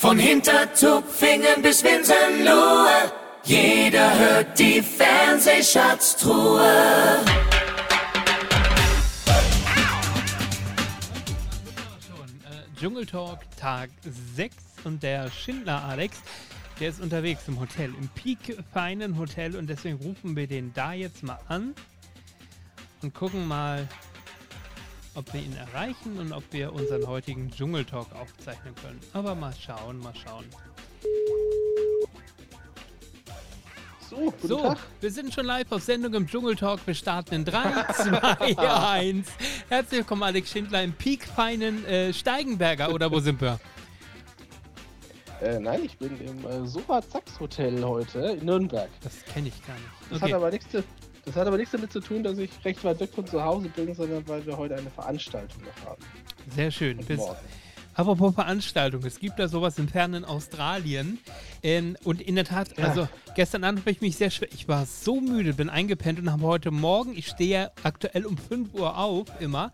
Von Hintertupfingen bis Winsenlohe, jeder hört die Fernsehschatztruhe. Dschungeltalk Tag 6 und der Schindler Alex, der ist unterwegs im Hotel, im Peak feinen Hotel und deswegen rufen wir den da jetzt mal an und gucken mal, ob wir ihn erreichen und ob wir unseren heutigen Dschungeltalk aufzeichnen können. Aber mal schauen, mal schauen. So, guten So, Tag. wir sind schon live auf Sendung im Dschungeltalk. Wir starten in 3, 2, 1. Herzlich willkommen, Alex Schindler im Peak feinen äh, Steigenberger. Oder wo sind wir? Äh, nein, ich bin im äh, Sofa Zax Hotel heute in Nürnberg. Das kenne ich gar nicht. Das, Okay. hat aber nichts, zu- das hat aber nichts damit zu tun, dass ich recht weit weg von zu Hause bin, sondern weil wir heute eine Veranstaltung noch haben. Sehr schön. Und Bis, morgen. Apropos Veranstaltung, es gibt da sowas im fernen Australien. Ähm, und in der Tat, also gestern Abend habe ich mich sehr schwer. Ich war so müde, bin eingepennt und habe heute Morgen, ich stehe ja aktuell um 5 Uhr auf, immer.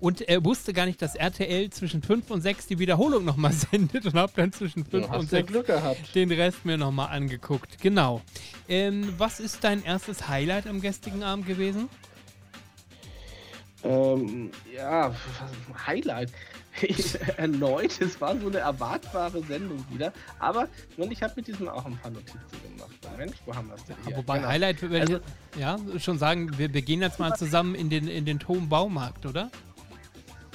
Und äh, wusste gar nicht, dass RTL zwischen 5 und 6 die Wiederholung nochmal sendet und habe dann zwischen 5 Du und hast ja 6 Glück gehabt. den Rest mir nochmal angeguckt. Genau. Ähm, was ist dein erstes Highlight am gestrigen Abend gewesen? Ähm, ja, Highlight. Erneut, es war so eine erwartbare Sendung wieder. Aber ich, meine, ich habe mit diesem auch ein paar Notizen gemacht. Mensch, wo haben wir es denn hier? Wobei Genau. Highlight, wenn Also- ich ja, schon sagen, wir, wir gehen jetzt mal zusammen in den, in den Tom Baumarkt, oder?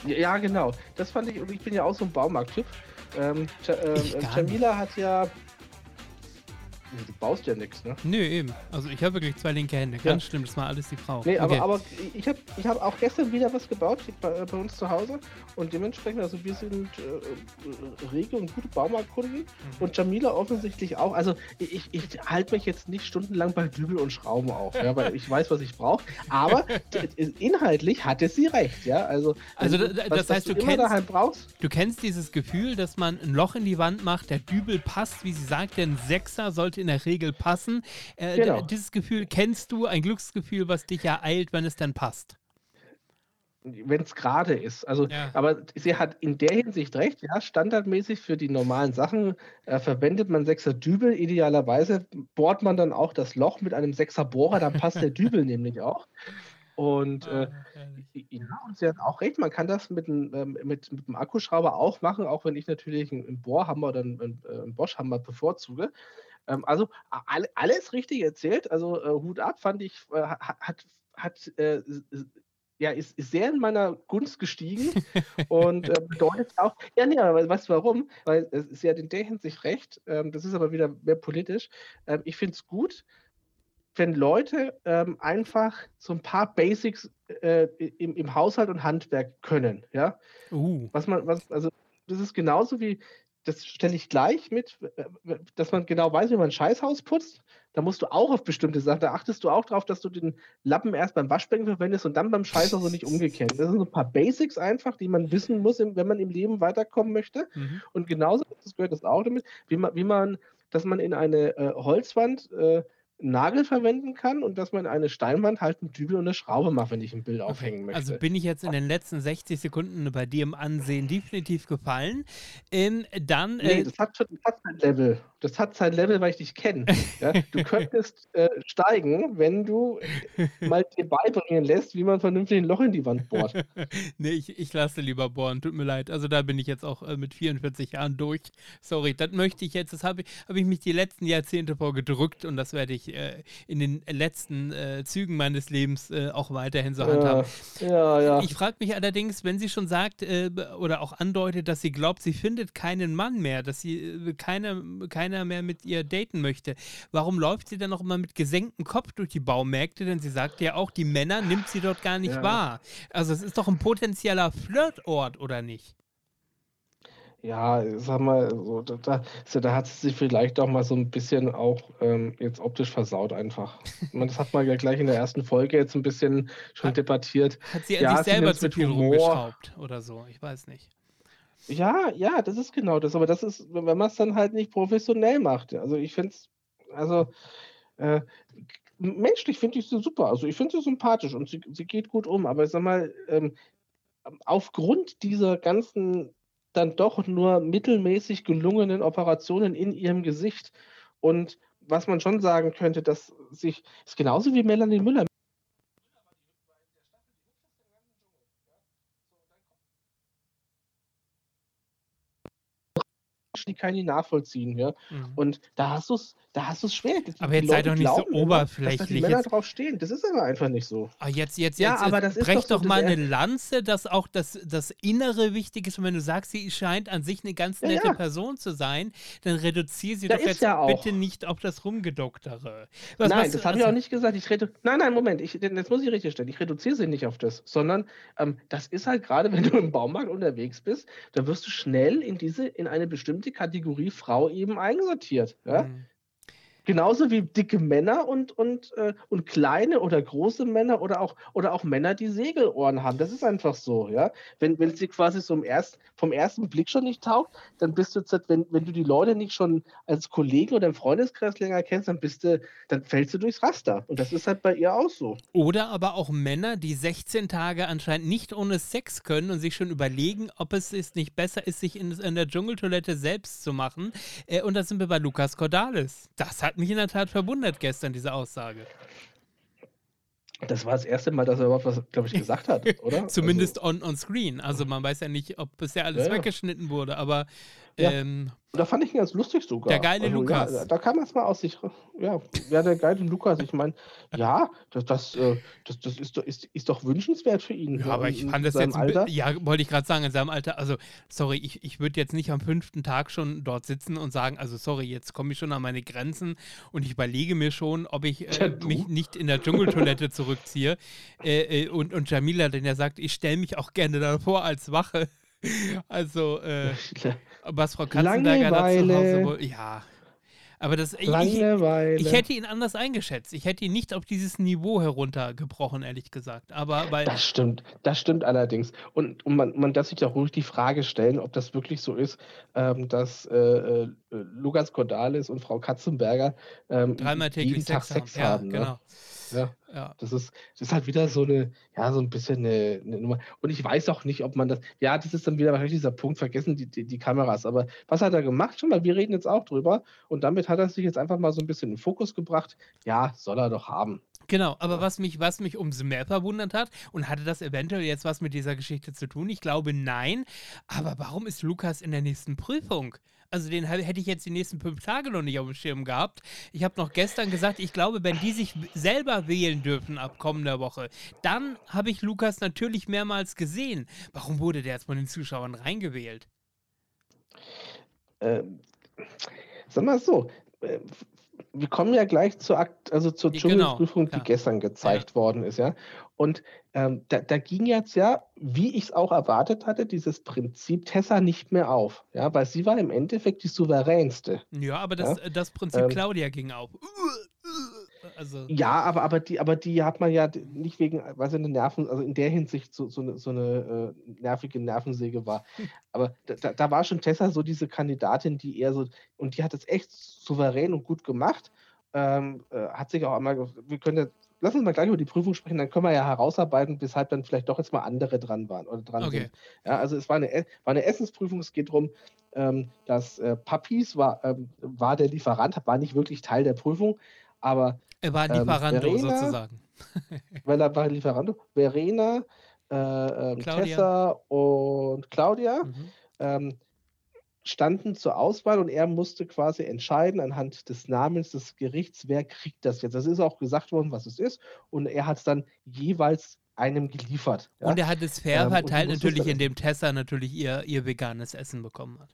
Ja, genau. Das fand ich, und ich bin ja auch so ein Baumarkt-Typ. Ähm, ähm, Jamila hat ja. Nee, Du baust ja nichts, ne? Nö, eben. Also ich habe wirklich zwei linke Hände. Ganz schlimm, das war alles die Frau. Nee, Okay. aber, aber ich habe ich hab auch gestern wieder was gebaut bei, bei uns zu Hause und dementsprechend, also wir sind äh, äh, rege und gute Baumarktkunden Mhm. und Jamila offensichtlich auch. Also ich, ich halte mich jetzt nicht stundenlang bei Dübel und Schrauben auf, ja, weil ich weiß, was ich brauche. Aber inhaltlich hatte sie recht, ja. Also, Also wenn da- was, das heißt, du immer kennst- brauchst. Du kennst dieses Gefühl, dass man ein Loch in die Wand macht, der Dübel passt, wie sie sagt, denn Sechser sollte in der Regel passen. Äh, Genau. Dieses Gefühl kennst du, ein Glücksgefühl, was dich ereilt, wenn es dann passt. wenn es gerade ist. Also, Ja. aber sie hat in der Hinsicht recht, ja, standardmäßig für die normalen Sachen äh, verwendet man Sechser Dübel. Idealerweise bohrt man dann auch das Loch mit einem Sechser Bohrer, dann passt der Dübel nämlich auch. Und äh, ja, und sie hat auch recht, man kann das mit, einem, ähm, mit, mit einem Akkuschrauber auch machen, auch wenn ich natürlich einen, einen Bohrhammer oder einen, einen, äh, einen Boschhammer bevorzuge. Ähm, also a- alle, alles richtig erzählt. Also äh, Hut ab, fand ich, äh, ha- hat, hat äh, ja, ist, ist sehr in meiner Gunst gestiegen und äh, bedeutet auch, ja, nee, aber weißt du warum? Weil es ist ja in der Hinsicht recht, ähm, das ist aber wieder mehr politisch. Ähm, ich finde es gut, wenn Leute ähm, einfach so ein paar Basics äh, im, im Haushalt und Handwerk können, ja. Uh, Was man, was, also das ist genauso wie, das stelle ich gleich mit, äh, dass man genau weiß, wie man ein Scheißhaus putzt. Da musst du auch auf bestimmte Sachen, da achtest du auch drauf, dass du den Lappen erst beim Waschbecken verwendest und dann beim Scheißhaus und nicht umgekehrt. Das sind so ein paar Basics einfach, die man wissen muss, wenn man im Leben weiterkommen möchte. mhm. Und genauso das gehört das auch damit, wie man, wie man, dass man in eine äh, Holzwand äh, Nagel verwenden kann und dass man in eine Steinwand halt einen Dübel und eine Schraube macht, wenn ich ein Bild aufhängen möchte. Also bin ich jetzt in den letzten 60 Sekunden bei dir im Ansehen definitiv gefallen. Ähm, dann, Nee, äh, das hat schon sein Level. Das hat sein Level, weil ich dich kenne. Ja? Du könntest äh, steigen, wenn du mal dir beibringen lässt, wie man vernünftig ein Loch in die Wand bohrt. nee, ich, ich lasse lieber bohren, tut mir leid. Also da bin ich jetzt auch äh, mit 44 Jahren durch. Sorry, das möchte ich jetzt, das habe ich, hab ich mich die letzten Jahrzehnte vorgedrückt und das werde ich äh, in den letzten äh, Zügen meines Lebens äh, auch weiterhin so handhaben. Ja, ja. Ich frage mich allerdings, wenn sie schon sagt äh, oder auch andeutet, dass sie glaubt, sie findet keinen Mann mehr, dass sie äh, keiner, keiner mehr mit ihr daten möchte, warum läuft sie dann noch immer mit gesenktem Kopf durch die Baumärkte? Denn sie sagt ja auch, die Männer nimmt sie dort gar nicht Ja. wahr. Also es ist doch ein potenzieller Flirtort, oder nicht? Ja, sag mal, so, da, da, hat sie sich vielleicht auch mal so ein bisschen auch ähm, jetzt optisch versaut einfach. Meine, das hat man ja gleich in der ersten Folge jetzt ein bisschen schon Hat- debattiert. Hat sie an Ja, sich selber zu viel Humor. rumgeschraubt oder so? Ich weiß nicht. Ja, ja, das ist genau das. Aber das ist, wenn man es dann halt nicht professionell macht. Also ich finde es, also äh, menschlich finde ich sie super. Also ich finde sie sympathisch und sie, sie geht gut um. Aber ich sag mal, ähm, aufgrund dieser ganzen dann doch nur mittelmäßig gelungenen Operationen in ihrem Gesicht. Und was man schon sagen könnte, dass sich, ist genauso wie Melanie Müller. Die kann ich nachvollziehen, ja. Mhm. Und da hast du es da hast du es schwer. Die, aber jetzt sei doch nicht so oberflächlich. Dass da die Männer jetzt, drauf stehen. Das ist aber einfach nicht so. Ah, jetzt, jetzt, ja, jetzt, aber das brech doch, doch mal eine Lanze, dass auch das, das Innere wichtig ist. Und wenn du sagst, sie scheint an sich eine ganz nette ja, ja. Person zu sein, dann reduziere sie da doch jetzt ja bitte nicht auf das Rumgedoktere. Was, nein, was, das habe ich auch nicht gesagt. Ich redu nein, nein, Moment. Ich, jetzt muss ich richtig stellen. Ich reduziere sie nicht auf das, sondern ähm, das ist halt gerade, wenn du im Baumarkt unterwegs bist, dann wirst du schnell in diese, in eine bestimmte Kategorie Frau eben einsortiert. Ja? Mhm. Genauso wie dicke Männer und, und, äh, und kleine oder große Männer oder auch, oder auch Männer, die Segelohren haben. Das ist einfach so, ja. Wenn, wenn sie quasi so erst, vom ersten Blick schon nicht taugt, dann bist du, wenn, wenn du die Leute nicht schon als Kollegen oder im Freundeskreis länger kennst, dann bist du, dann fällst du durchs Raster. Und das ist halt bei ihr auch so. Oder aber auch Männer, die 16 Tage anscheinend nicht ohne Sex können und sich schon überlegen, ob es ist nicht besser ist, sich in, in der Dschungeltoilette selbst zu machen. Äh, und da sind wir bei Lukas Cordalis. Das hat hat mich in der Tat verwundert gestern, diese Aussage. Das war das erste Mal, dass er überhaupt was, glaube ich, gesagt hat, oder? Zumindest also, on, on screen. Also man weiß ja nicht, ob bisher alles ja, weggeschnitten wurde, aber ähm, da fand ich ihn ganz lustig sogar. Der geile also, Lukas. Ja, da kann man es mal aus sich. Ja, ja, der geile Lukas. Ich meine, ja, das, das, äh, das, das ist, doch, ist, ist doch wünschenswert für ihn. Ja, aber ich fand das jetzt. Alter. Ja, wollte ich gerade sagen, in seinem Alter. Also, sorry, ich, ich würde jetzt nicht am fünften Tag schon dort sitzen und sagen, also, sorry, jetzt komme ich schon an meine Grenzen und ich überlege mir schon, ob ich äh, mich nicht in der Dschungeltoilette zurückziehe. Äh, äh, und, und Jamila, denn er sagt, ich stelle mich auch gerne davor als Wache. Also, äh, was Frau Katzenberger dazu Hause ja. Aber das, ich, ich, ich, hätte ihn anders eingeschätzt. Ich hätte ihn nicht auf dieses Niveau heruntergebrochen, ehrlich gesagt. Aber weil das stimmt, das stimmt allerdings. Und, und man, man darf sich auch ruhig die Frage stellen, ob das wirklich so ist, ähm, dass äh, äh, Lukas Cordalis und Frau Katzenberger ähm, dreimal täglich jeden Tag Sex, Sex haben. haben. Ja, ne? genau. Ja. ja. Das, ist, das ist halt wieder so eine, ja, so ein bisschen eine, eine, Nummer. Und ich weiß auch nicht, ob man das, ja, das ist dann wieder wahrscheinlich dieser Punkt, vergessen die, die, die, Kameras. Aber was hat er gemacht? Schon mal, wir reden jetzt auch drüber. Und damit hat er sich jetzt einfach mal so ein bisschen in den Fokus gebracht. Ja, soll er doch haben. Genau, aber was mich, was mich umso mehr verwundert hat, und hatte das eventuell jetzt was mit dieser Geschichte zu tun? Ich glaube nein. Aber warum ist Lukas in der nächsten Prüfung? Also den hätte ich jetzt die nächsten fünf Tage noch nicht auf dem Schirm gehabt. Ich habe noch gestern gesagt, ich glaube, wenn die sich selber wählen dürfen ab kommender Woche, dann habe ich Lukas natürlich mehrmals gesehen. Warum wurde der jetzt von den Zuschauern reingewählt? Ähm, sag mal so, äh, wir kommen ja gleich zur, Akt, also zur genau, Dschungelprüfung, genau, die gestern gezeigt ja. worden ist, ja. Und ähm, da, da, ging jetzt ja, wie ich es auch erwartet hatte, dieses Prinzip Tessa nicht mehr auf. Ja, weil sie war im Endeffekt die souveränste. Ja, aber das, ja? das Prinzip ähm, Claudia ging auf. Also. Ja, aber, aber, die, aber die hat man ja nicht wegen, weil sie eine Nerven, also in der Hinsicht so, so eine, so eine äh, nervige Nervensäge war. Aber da, da war schon Tessa so diese Kandidatin, die eher so, und die hat es echt souverän und gut gemacht. Ähm, äh, hat sich auch einmal, wir können ja, lass uns mal gleich über die Prüfung sprechen, dann können wir ja herausarbeiten, weshalb dann vielleicht doch jetzt mal andere dran waren oder dran okay. sind. Ja, also es war eine, war eine Essensprüfung, es geht darum, ähm, dass äh, Papis war, ähm, war der Lieferant, war nicht wirklich Teil der Prüfung, aber er war Lieferando ähm, Verena, sozusagen. weil er war Lieferando. Verena, äh, ähm, Tessa und Claudia mhm. Ähm, standen zur Auswahl und er musste quasi entscheiden anhand des Namens des Gerichts, wer kriegt das jetzt. Das ist auch gesagt worden, was es ist. Und er hat es dann jeweils einem geliefert. Ja? Und er hat es fair ähm, verteilt, natürlich, indem Tessa natürlich ihr, ihr veganes Essen bekommen hat.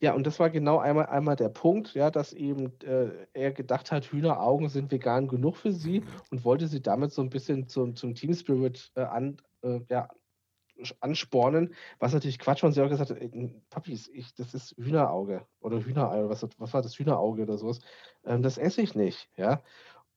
Ja, und das war genau einmal, einmal der Punkt, ja, dass eben äh, er gedacht hat, Hühneraugen sind vegan genug für sie und wollte sie damit so ein bisschen zum, zum Team Spirit äh, an, äh, ja, anspornen, was natürlich Quatsch war. Und sie auch gesagt hat, Papis, ich, das ist Hühnerauge oder Hühnerei, was, was war das Hühnerauge oder sowas. Ähm, das esse ich nicht, ja.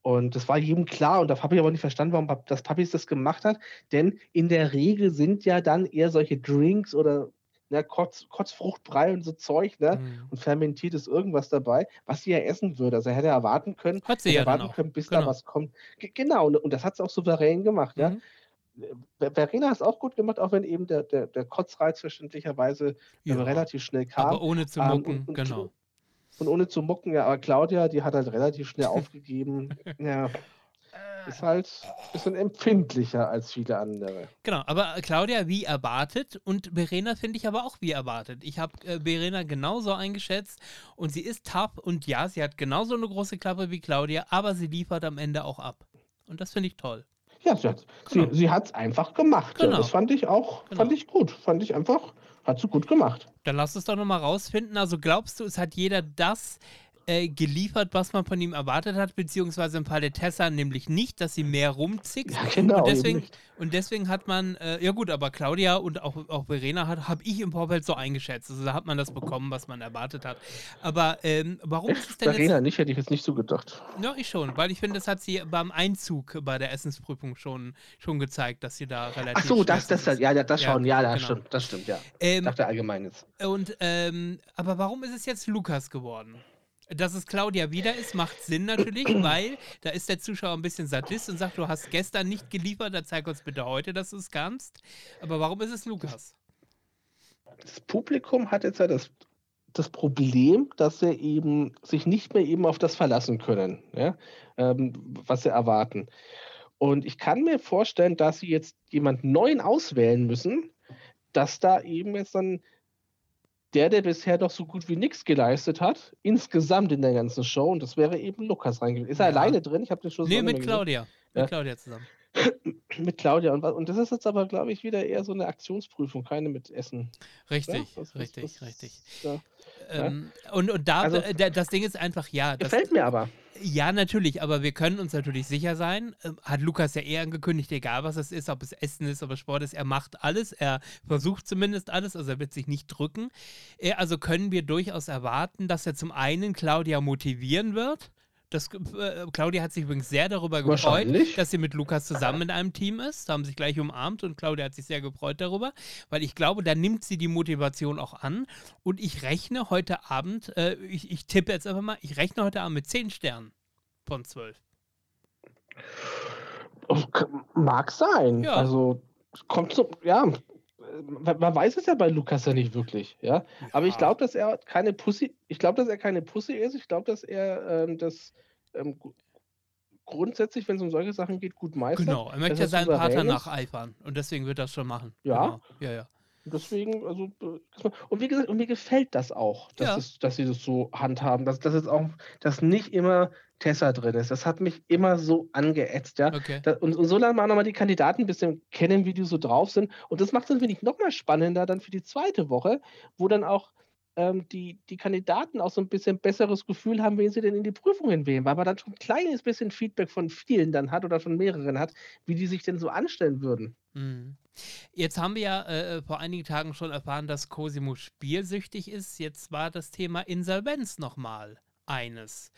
Und das war jedem klar und da habe ich aber nicht verstanden, warum das Papis das gemacht hat. Denn in der Regel sind ja dann eher solche Drinks oder ne, Kotz, Kotzfruchtbrei und so Zeug, ne? Mhm. Und fermentiertes irgendwas dabei, was sie ja essen würde. Also er hätte erwarten können, hat sie ja erwarten können, bis genau. da was kommt. G genau, und, und das hat sie auch souverän gemacht, mhm. ja. Verena hat es auch gut gemacht, auch wenn eben der, der, der Kotzreiz verständlicherweise ja. relativ schnell kam. Aber ohne zu mucken, ähm, und, genau. Und ohne zu mucken, ja, aber Claudia, die hat halt relativ schnell aufgegeben. ja, ist halt ein bisschen empfindlicher als viele andere. Genau, aber Claudia wie erwartet und Verena finde ich aber auch wie erwartet. Ich habe äh, Verena genauso eingeschätzt und sie ist tough und ja, sie hat genauso eine große Klappe wie Claudia, aber sie liefert am Ende auch ab. Und das finde ich toll. Ja, sie hat es genau. sie, sie einfach gemacht. Genau. Das fand ich auch, genau. fand ich gut. Fand ich einfach, hat sie gut gemacht. Dann lass uns doch nochmal rausfinden. Also glaubst du, es hat jeder das äh, geliefert, was man von ihm erwartet hat, beziehungsweise im Fall der Tessa nämlich nicht, dass sie mehr rumzickt. Ja, genau. Und deswegen, und deswegen hat man, äh, ja gut, aber Claudia und auch, auch Verena hat, habe ich im Vorfeld so eingeschätzt. Also da hat man das bekommen, was man erwartet hat. Aber ähm, warum ist es denn Verena jetzt, nicht, hätte ich jetzt nicht so gedacht. Ja, ich schon, weil ich finde, das hat sie beim Einzug bei der Essensprüfung schon, schon gezeigt, dass sie da relativ. Ach so, das, das, das, ja, das schon, ja, ja das genau. stimmt, das stimmt, ja. Ähm, ich dachte allgemein jetzt. Und, ähm, aber warum ist es jetzt Lukas geworden? Dass es Claudia wieder ist, macht Sinn natürlich, weil da ist der Zuschauer ein bisschen Sadist und sagt, du hast gestern nicht geliefert, dann zeig uns bitte heute, dass du es kannst. Aber warum ist es Lukas? Das Publikum hat jetzt ja das, das Problem, dass sie eben sich nicht mehr eben auf das verlassen können, ja? Ähm, was sie erwarten. Und ich kann mir vorstellen, dass sie jetzt jemanden neuen auswählen müssen, dass da eben jetzt dann der, der bisher doch so gut wie nichts geleistet hat, insgesamt in der ganzen Show, und das wäre eben Lukas reingegangen. Ist er ja. alleine drin? Ich habe den Schluss Nee, mit Claudia. Gesehen. Mit Claudia zusammen. mit Claudia. Und, und das ist jetzt aber, glaube ich, wieder eher so eine Aktionsprüfung, keine mit Essen. Richtig, ja? das, richtig, das, richtig. Ja. Ähm, und, und da, also, äh, das Ding ist einfach, ja. Das, gefällt mir aber. Ja, natürlich, aber wir können uns natürlich sicher sein, äh, hat Lukas ja eher angekündigt, egal was es ist, ob es Essen ist, ob es Sport ist, er macht alles, er versucht zumindest alles, also er wird sich nicht drücken. Äh, also können wir durchaus erwarten, dass er zum einen Claudia motivieren wird, das, äh, Claudia hat sich übrigens sehr darüber gefreut, dass sie mit Lukas zusammen in einem Team ist. Da haben sich gleich umarmt und Claudia hat sich sehr gefreut darüber, weil ich glaube, da nimmt sie die Motivation auch an. Und ich rechne heute Abend, äh, ich, ich tippe jetzt einfach mal, ich rechne heute Abend mit 10 Sternen von 12. Mag sein. Ja. Also kommt so, ja, man weiß es ja bei Lukas ja nicht wirklich, ja. Aber ja. ich glaube, dass er keine Pussy, ich glaube, dass er keine Pussy ist. Ich glaube, dass er ähm, das ähm, grundsätzlich, wenn es um solche Sachen geht, gut meistert. Genau, er möchte ja seinen Partner nacheifern und deswegen wird er das schon machen. Ja. Genau. Ja, ja. Deswegen, also, äh, und wie gesagt, und mir gefällt das auch, dass, ja. es, dass sie das so handhaben, dass, dass jetzt auch, dass nicht immer Tessa drin ist. Das hat mich immer so angeätzt, ja. Okay. Da, und, und so lernen wir auch nochmal die Kandidaten ein bisschen kennen, wie die so drauf sind. Und das macht es ein wenig nochmal spannender dann für die zweite Woche, wo dann auch ähm, die, die Kandidaten auch so ein bisschen besseres Gefühl haben, wen sie denn in die Prüfungen wählen, weil man dann schon ein kleines bisschen Feedback von vielen dann hat oder von mehreren hat, wie die sich denn so anstellen würden. Mhm. Jetzt haben wir ja äh, vor einigen Tagen schon erfahren, dass Cosimo spielsüchtig ist. Jetzt war das Thema Insolvenz nochmal eines.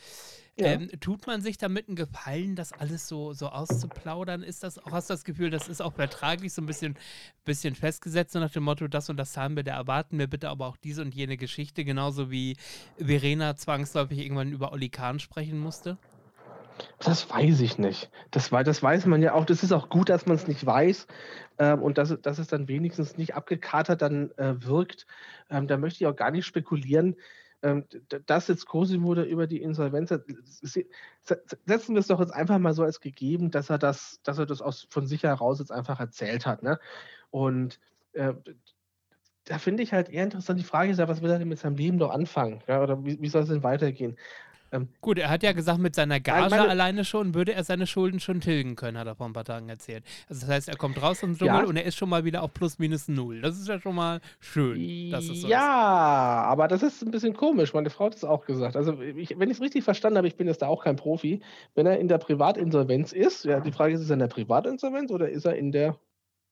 Ja. Ähm, tut man sich damit einen Gefallen, das alles so, so auszuplaudern? Ist das auch, hast du das Gefühl, das ist auch vertraglich so ein bisschen, bisschen festgesetzt, so nach dem Motto, das und das haben wir, da erwarten wir bitte aber auch diese und jene Geschichte, genauso wie Verena zwangsläufig irgendwann über Oli Kahn sprechen musste? Das weiß ich nicht. Das, das weiß man ja auch. Das ist auch gut, dass man es nicht weiß ähm, und dass, dass es dann wenigstens nicht abgekatert dann äh, wirkt. Ähm, da möchte ich auch gar nicht spekulieren. Ähm, dass jetzt Cosimo da über die Insolvenz hat, setzen wir es doch jetzt einfach mal so als gegeben, dass er das, dass er das aus, von sich heraus jetzt einfach erzählt hat. Ne? Und äh, da finde ich halt eher interessant, die Frage ist ja, was will er denn mit seinem Leben noch anfangen? Ja? Oder wie, wie soll es denn weitergehen? Ähm, Gut, er hat ja gesagt, mit seiner Gage meine, alleine schon würde er seine Schulden schon tilgen können, hat er vor ein paar Tagen erzählt. Also das heißt, er kommt raus aus dem Dschungel ja. und er ist schon mal wieder auf plus minus null. Das ist ja schon mal schön. Dass es so ja, ist. aber das ist ein bisschen komisch. Meine Frau hat es auch gesagt. Also ich, wenn ich es richtig verstanden habe, ich bin jetzt da auch kein Profi, wenn er in der Privatinsolvenz ist, ja, die Frage ist, ist er in der Privatinsolvenz oder ist er in der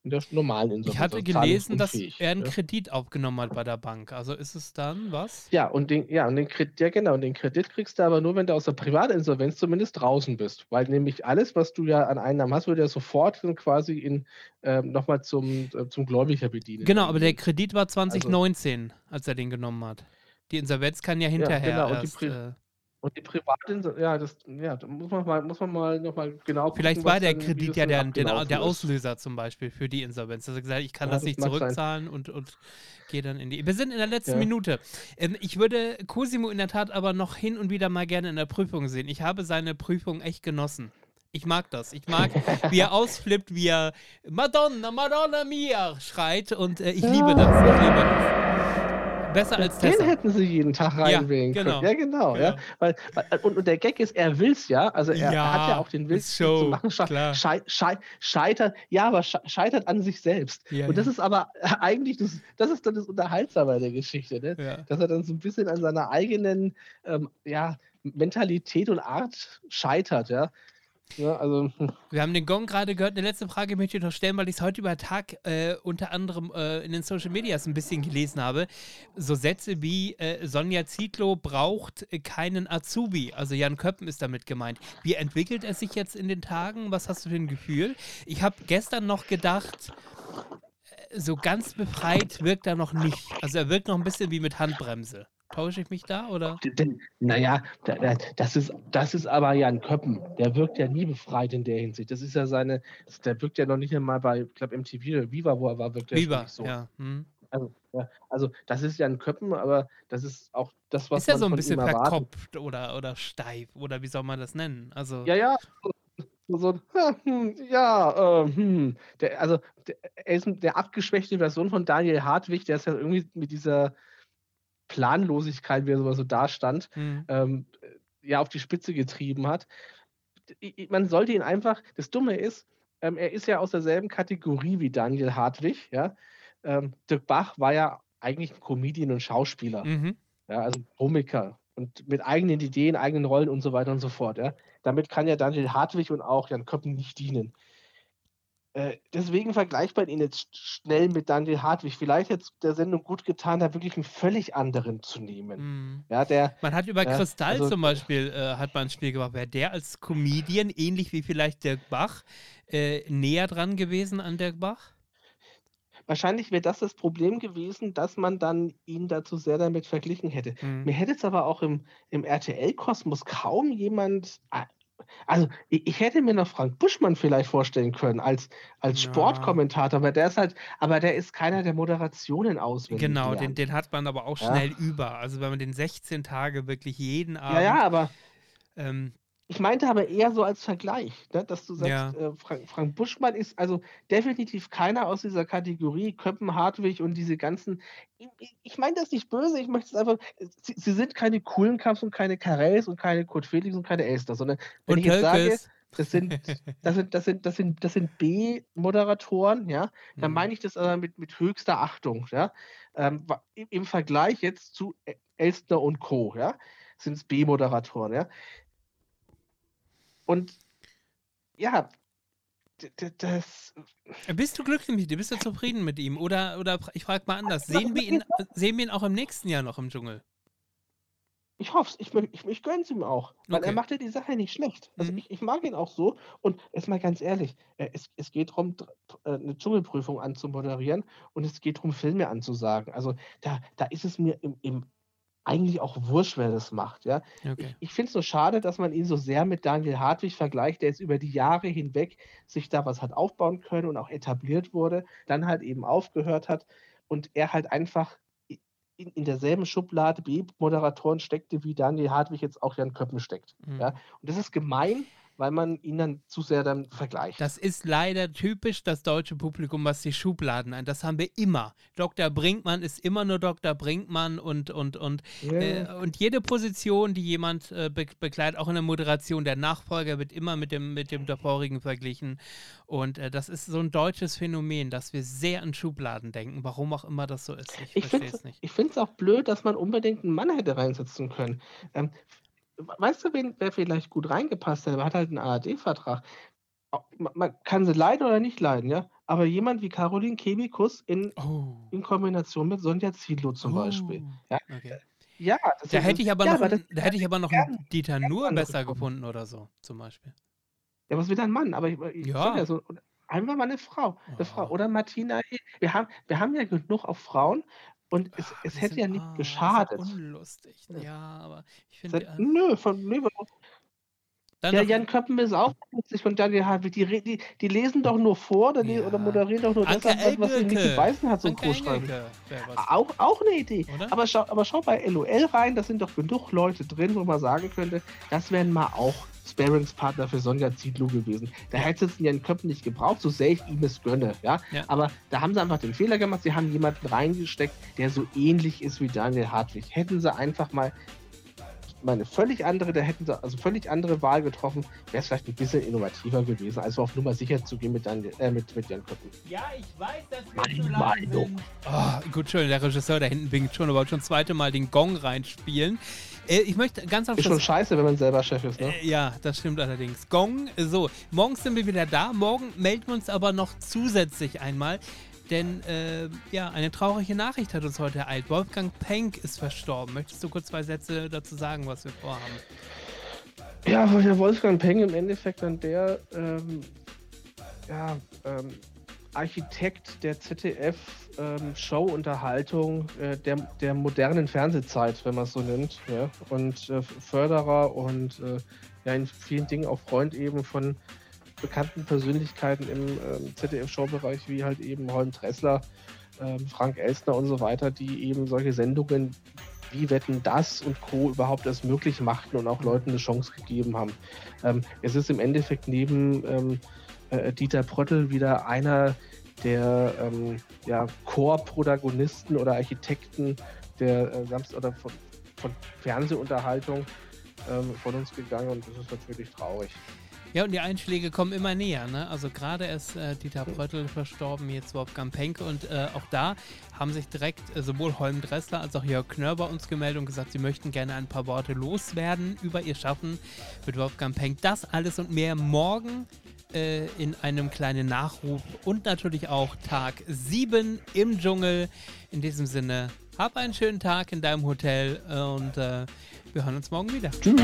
in der normalen Insolvenz. Ich hatte also gelesen, dass er einen ja? Kredit aufgenommen hat bei der Bank. Also ist es dann was? Ja, und den, ja, und den Kredit, ja genau, und den Kredit kriegst du aber nur, wenn du aus der Privatinsolvenz zumindest draußen bist. Weil nämlich alles, was du ja an Einnahmen hast, würde ja sofort quasi in ähm, nochmal zum, äh, zum Gläubiger bedienen. Genau, aber der Kredit war 2019, also, als er den genommen hat. Die Insolvenz kann ja hinterher ja, genau, erst, die, äh, Und die Privatinsolvenz, ja, das, ja, da muss man mal, muss man mal nochmal genau Vielleicht gucken, war was der dann, Kredit ja der, der, der. Auslöser zum Beispiel für die Insolvenz. Er gesagt ich kann Ja, das das nicht mag sein. zurückzahlen und, und gehe dann in die. Wir sind in der letzten Ja. Minute. Ähm, ich würde Cosimo in der Tat aber noch hin und wieder mal gerne in der Prüfung sehen. Ich habe seine Prüfung echt genossen. Ich mag das. Ich mag, wie er ausflippt, wie er Madonna, Madonna mia schreit und äh, ich liebe das. Ich liebe das. Besser als Den Tessa. hätten sie jeden Tag Ja, reinwählen genau. können. Ja, genau. Ja. Genau. Weil, weil, und, und der Gag ist, er will's ja. Also er Ja, hat ja auch den Willen zu machen. Sche schei scheitert, ja, aber sche scheitert an sich selbst. Ja, und das ja. ist aber eigentlich, das, das ist dann das Unterhaltsame der Geschichte. Ne? Ja. Dass er dann so ein bisschen an seiner eigenen ähm, ja, Mentalität und Art scheitert. Ja. Ja, also. Wir haben den Gong gerade gehört. Eine letzte Frage möchte ich noch stellen, weil ich es heute über Tag äh, unter anderem äh, in den Social Medias ein bisschen gelesen habe. So Sätze wie äh, Sonja Zietlow braucht keinen Azubi. Also Jan Köppen ist damit gemeint. Wie entwickelt er sich jetzt in den Tagen? Was hast du für ein Gefühl? Ich habe gestern noch gedacht, äh, so ganz befreit wirkt er noch nicht. Also er wirkt noch ein bisschen wie mit Handbremse. Täusche ich mich da oder? Naja, da, da, das, ist, das ist aber Jan Köppen. Der wirkt ja nie befreit in der Hinsicht. Das ist ja seine, der wirkt ja noch nicht einmal bei, ich glaube, MTV oder Viva, wo er war, wirkt er nicht so. ja. Hm. Also, ja, also, das ist Jan Köppen, aber das ist auch das, was Ist ja man so ein bisschen verkopft oder, oder steif oder wie soll man das nennen? Also Ja, ja. So, hm, ja, äh, hm. Der, also, der, er ist der abgeschwächte Version von Daniel Hartwig, der ist ja irgendwie mit dieser Planlosigkeit, wie er sowas so dastand, hm. ähm, ja auf die Spitze getrieben hat. Man sollte ihn einfach, das Dumme ist, ähm, er ist ja aus derselben Kategorie wie Daniel Hartwig, ja. Ähm, Dirk Bach war ja eigentlich ein Comedian und Schauspieler, Mhm. ja, also Komiker und mit eigenen Ideen, eigenen Rollen und so weiter und so fort, ja. Damit kann ja Daniel Hartwig und auch Jan Köppen nicht dienen. Äh, deswegen vergleicht man ihn jetzt sch- schnell mit Daniel Hartwig. Vielleicht hätte es der Sendung gut getan, da wirklich einen völlig anderen zu nehmen. Mhm. Ja, der, Man hat über Ja, Kristall also- zum Beispiel äh, hat man ein Spiel gemacht. Wäre der als Comedian, ähnlich wie vielleicht Dirk Bach, äh, näher dran gewesen an Dirk Bach? Wahrscheinlich wäre das das Problem gewesen, dass man dann ihn dazu sehr damit verglichen hätte. Mhm. Mir hätte es aber auch im, im RTL-Kosmos kaum jemand. Also, ich, ich hätte mir noch Frank Buschmann vielleicht vorstellen können als, als Ja. Sportkommentator, aber der ist halt, aber der ist keiner, der Moderationen auswendig Genau, den, den hat man aber auch Ja. schnell über. Also wenn man den 16 Tage wirklich jeden Abend. Ja, ja, aber Ähm, ich meinte aber eher so als Vergleich, ne, dass du sagst, Ja. äh, Frank, Frank Buschmann ist also definitiv keiner aus dieser Kategorie, Köppen, Hartwig und diese ganzen. Ich, ich- meine das nicht böse, ich möchte es einfach. Sie, sie sind keine coolen Kampf und keine Karels und keine Kurt Felix und keine Elster, sondern wenn und ich jetzt sage, das sind, das sind, das sind, das sind, das sind B-Moderatoren, ja, dann Mhm. meine ich das aber mit, mit höchster Achtung, ja. Ähm, Im Vergleich jetzt zu E- Elstner und Co., ja, sind es B-Moderatoren, ja. Und ja, das, Bist du glücklich mit ihm? Bist du zufrieden mit ihm? Oder, oder ich frage mal anders. Sehen wir, ihn, sehen wir ihn auch im nächsten Jahr noch im Dschungel? ich hoffe es, ich, ich, ich gönne es ihm auch, weil Okay. er macht ja die Sache nicht schlecht. Also Mhm. ich, ich mag ihn auch so und jetzt mal ganz ehrlich, äh, es, es geht darum, eine Dschungelprüfung anzumoderieren und es geht darum, Filme anzusagen. Also da, da ist es mir im, im eigentlich auch wurscht, wer das macht. Ja? Okay. Ich, ich finde es so schade, dass man ihn so sehr mit Daniel Hartwig vergleicht, der jetzt über die Jahre hinweg sich da was hat aufbauen können und auch etabliert wurde, dann halt eben aufgehört hat und er halt einfach in, in derselben Schublade B-Moderatoren steckte, wie Daniel Hartwig jetzt auch Jan Köppen steckt. Mhm. Ja? Und das ist gemein, weil man ihn dann zu sehr dann vergleicht. Das ist leider typisch das deutsche Publikum, was die Schubladen ein. Das haben wir immer. Dr. Brinkmann ist immer nur Dr. Brinkmann und, und, und, Ja. äh, und jede Position, die jemand äh, be bekleidet, auch in der Moderation, der Nachfolger wird immer mit dem, mit dem davorigen verglichen. Und äh, das ist so ein deutsches Phänomen, dass wir sehr an Schubladen denken, warum auch immer das so ist. Ich, Ich verstehe finde es nicht. es auch blöd, dass man unbedingt einen Mann hätte reinsetzen können. Ähm, weißt du, wen, wer vielleicht gut reingepasst hat? Er hat halt einen ARD-Vertrag. Man, man kann sie leiden oder nicht leiden, ja. Aber jemand wie Caroline Kebikus in, Oh. in Kombination mit Sonja Ziedlow zum Beispiel. Ja, Okay. ja Da hätte ich aber ja, noch, aber das, einen- da hätte ich aber noch einen Dieter Nur besser gefunden oder so, zum Beispiel. Ja, was wird ein Mann? Aber ich, ich Ja. ja so, einfach mal eine Frau. Eine Ja. Frau. Oder Martina. Wir haben, wir haben ja genug auf Frauen. Und es, Ah, es hätte sind- ja nicht ah, geschadet. Unlustig. Ja. Aber ich finde. Äh, Nö, von, nö, dann Ja, Jan Köppen ist auch witzig von Daniel Hartwig. Die, die, die lesen doch nur vor oder, Ja. oder moderieren doch nur Anke das, ab, was sie Engelke. nicht beißen hat, so groß schreiben. Engelke. Auch, auch eine Idee. Oder? Aber schau, aber schau bei LOL rein, da sind doch genug Leute drin, wo man sagen könnte, das wären mal auch Sparingspartner für Sonja Zietlow gewesen. Da hätte es Jan Köppen nicht gebraucht, so sehr ich ihm es gönne. Ja? Ja. Aber da haben sie einfach den Fehler gemacht, sie haben jemanden reingesteckt, der so ähnlich ist wie Daniel Hartwig. Hätten sie einfach mal meine völlig andere, da hätten sie also völlig andere Wahl getroffen, wäre es vielleicht ein bisschen innovativer gewesen, also auf Nummer sicher zu gehen mit, Daniel, äh, mit, mit Jan Köppen. Ja, ich weiß, dass wir Meine Meinung. sind. Oh, gut, schön, der Regisseur da hinten winkt schon, aber schon das zweite Mal den Gong reinspielen. Äh, ich möchte ganz am Ist schon Schluss. scheiße, wenn man selber Chef ist, ne? Äh, ja, das stimmt allerdings. Gong, so, morgen sind wir wieder da. Morgen melden wir uns aber noch zusätzlich einmal. Denn, äh, ja, eine traurige Nachricht hat uns heute ereilt. Wolfgang Penck ist verstorben. Möchtest du kurz zwei Sätze dazu sagen, was wir vorhaben? Ja, der Wolfgang Peng im Endeffekt dann der ähm, ja, ähm, Architekt der ZDF-Show-Unterhaltung äh, der, der modernen Fernsehzeit, wenn man es so nimmt. Ja? Und äh, Förderer und äh, ja, in vielen Dingen auch Freund eben von bekannten Persönlichkeiten im ähm, ZDF-Showbereich, wie halt eben Holm Tressler, ähm, Frank Elstner und so weiter, die eben solche Sendungen wie Wetten das und Co. überhaupt erst möglich machten und auch Leuten eine Chance gegeben haben. Ähm, es ist im Endeffekt neben ähm, äh, Dieter Pröttl wieder einer der ähm, ja, Core-Protagonisten oder Architekten der äh, oder von, von Fernsehunterhaltung ähm, von uns gegangen und das ist natürlich traurig. Ja, und die Einschläge kommen immer näher. Ne? Also gerade ist äh, Dieter Bröttl verstorben, jetzt Wolfgang Penck. Und äh, auch da haben sich direkt äh, sowohl Holm Dressler als auch Jörg Knörr bei uns gemeldet und gesagt, sie möchten gerne ein paar Worte loswerden über ihr Schaffen mit Wolfgang Penck. Das alles und mehr morgen äh, in einem kleinen Nachruf und natürlich auch Tag 7 im Dschungel. In diesem Sinne, hab einen schönen Tag in deinem Hotel und äh, wir hören uns morgen wieder. Tschüss!